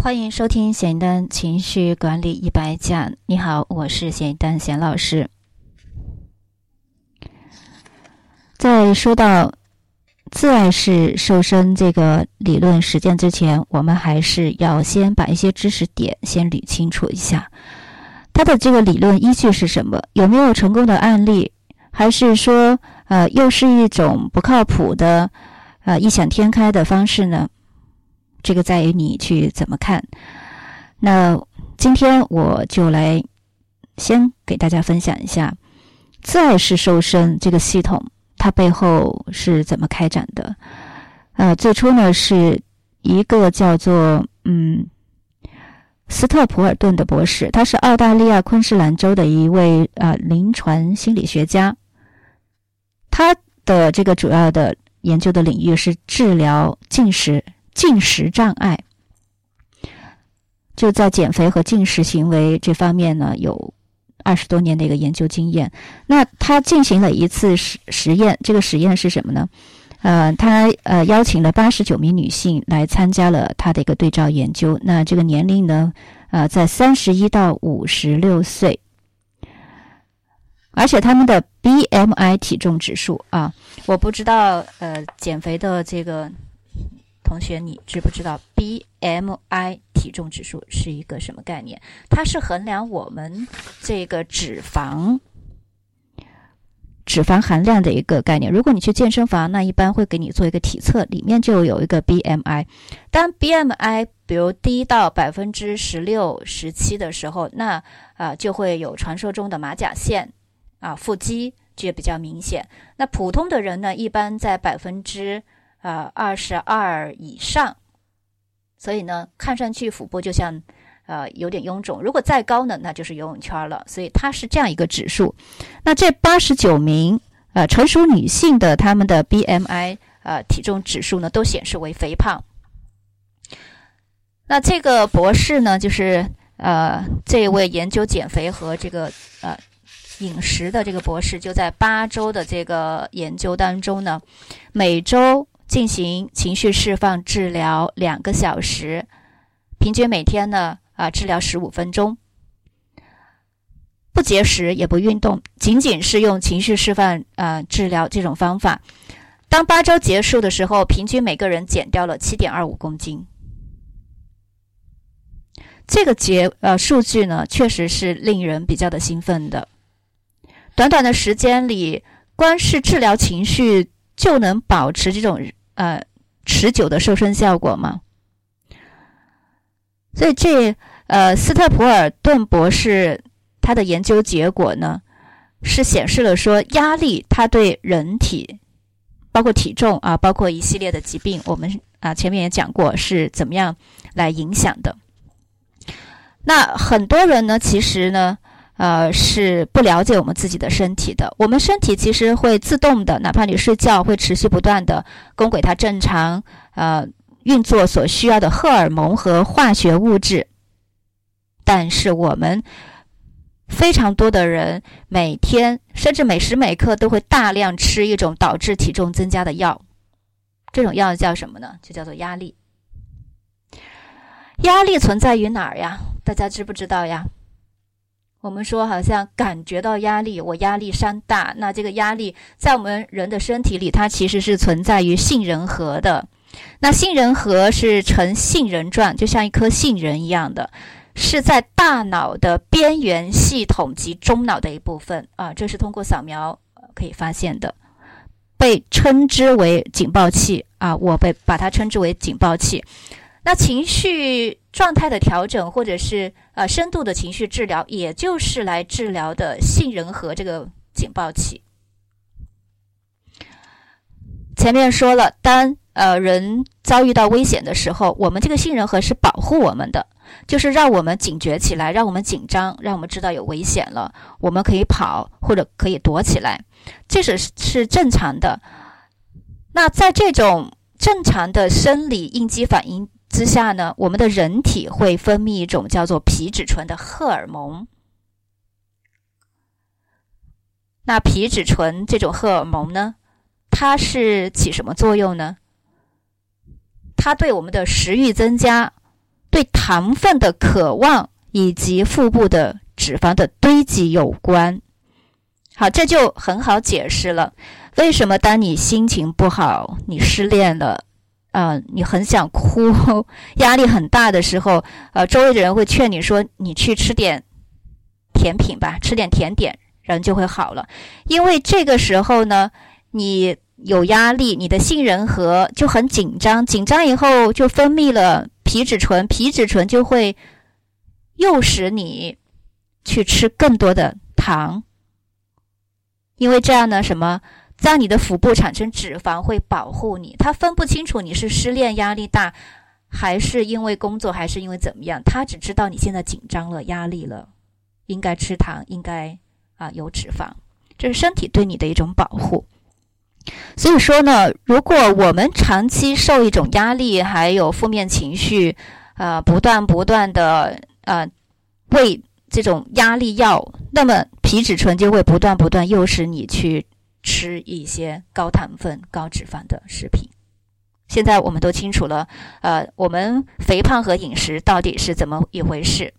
欢迎收听简单情绪管理一百讲。你好，我是简单贤老师。在说到自爱式瘦身这个理论实践之前，我们还是要先把一些知识点先捋清楚一下。它的这个理论依据是什么？有没有成功的案例？还是说，呃，又是一种不靠谱的，呃，异想天开的方式呢？这个在于你去怎么看。那今天我就来先给大家分享一下自爱式瘦身这个系统，它背后是怎么开展的。呃，最初呢是一个叫做嗯斯特普尔顿的博士，他是澳大利亚昆士兰州的一位呃临床心理学家，他的这个主要的研究的领域是治疗进食。进食障碍，就在减肥和进食行为这方面呢，有二十多年的一个研究经验。那他进行了一次实实验，这个实验是什么呢？呃，他呃邀请了八十九名女性来参加了他的一个对照研究。那这个年龄呢，呃，在三十一到五十六岁，而且他们的 BMI 体重指数啊，我不知道呃减肥的这个。同学，你知不知道 BMI 体重指数是一个什么概念？它是衡量我们这个脂肪脂肪含量的一个概念。如果你去健身房，那一般会给你做一个体测，里面就有一个 BMI。当 BMI 比如低到百分之十六、十七的时候，那啊就会有传说中的马甲线啊，腹肌就比较明显。那普通的人呢，一般在百分之呃，二十二以上，所以呢，看上去腹部就像呃有点臃肿。如果再高呢，那就是游泳圈了。所以它是这样一个指数。那这八十九名呃成熟女性的她们的 BMI 呃体重指数呢，都显示为肥胖。那这个博士呢，就是呃这位研究减肥和这个呃饮食的这个博士，就在八周的这个研究当中呢，每周。进行情绪释放治疗两个小时，平均每天呢啊治疗十五分钟，不节食也不运动，仅仅是用情绪释放啊治疗这种方法。当八周结束的时候，平均每个人减掉了七点二五公斤。这个结呃数据呢，确实是令人比较的兴奋的。短短的时间里，光是治疗情绪就能保持这种。呃，持久的瘦身效果吗？所以这呃，斯特普尔顿博士他的研究结果呢，是显示了说压力它对人体，包括体重啊，包括一系列的疾病，我们啊前面也讲过是怎么样来影响的。那很多人呢，其实呢。呃，是不了解我们自己的身体的。我们身体其实会自动的，哪怕你睡觉，会持续不断的供给它正常呃运作所需要的荷尔蒙和化学物质。但是我们非常多的人每天甚至每时每刻都会大量吃一种导致体重增加的药，这种药叫什么呢？就叫做压力。压力存在于哪儿呀？大家知不知道呀？我们说，好像感觉到压力，我压力山大。那这个压力在我们人的身体里，它其实是存在于杏仁核的。那杏仁核是呈杏仁状，就像一颗杏仁一样的，是在大脑的边缘系统及中脑的一部分啊。这是通过扫描可以发现的，被称之为警报器啊。我被把它称之为警报器。那情绪状态的调整，或者是呃深度的情绪治疗，也就是来治疗的杏仁核这个警报器。前面说了，当呃人遭遇到危险的时候，我们这个杏仁核是保护我们的，就是让我们警觉起来，让我们紧张，让我们知道有危险了，我们可以跑或者可以躲起来，这是是正常的。那在这种正常的生理应激反应。之下呢，我们的人体会分泌一种叫做皮质醇的荷尔蒙。那皮质醇这种荷尔蒙呢，它是起什么作用呢？它对我们的食欲增加，对糖分的渴望以及腹部的脂肪的堆积有关。好，这就很好解释了，为什么当你心情不好、你失恋了，啊，你很想哭、压力很大的时候，呃，周围的人会劝你说：“你去吃点甜品吧，吃点甜点，人就会好了。”因为这个时候呢，你有压力，你的杏仁核就很紧张，紧张以后就分泌了皮质醇，皮质醇就会诱使你去吃更多的糖。因为这样呢，什么在你的腹部产生脂肪会保护你，他分不清楚你是失恋压力大，还是因为工作，还是因为怎么样，他只知道你现在紧张了、压力了，应该吃糖，应该啊有脂肪，这是身体对你的一种保护。所以说呢，如果我们长期受一种压力，还有负面情绪，呃，不断不断的呃喂这种压力药，那么。皮质醇就会不断不断诱使你去吃一些高糖分、高脂肪的食品。现在我们都清楚了，呃，我们肥胖和饮食到底是怎么一回事？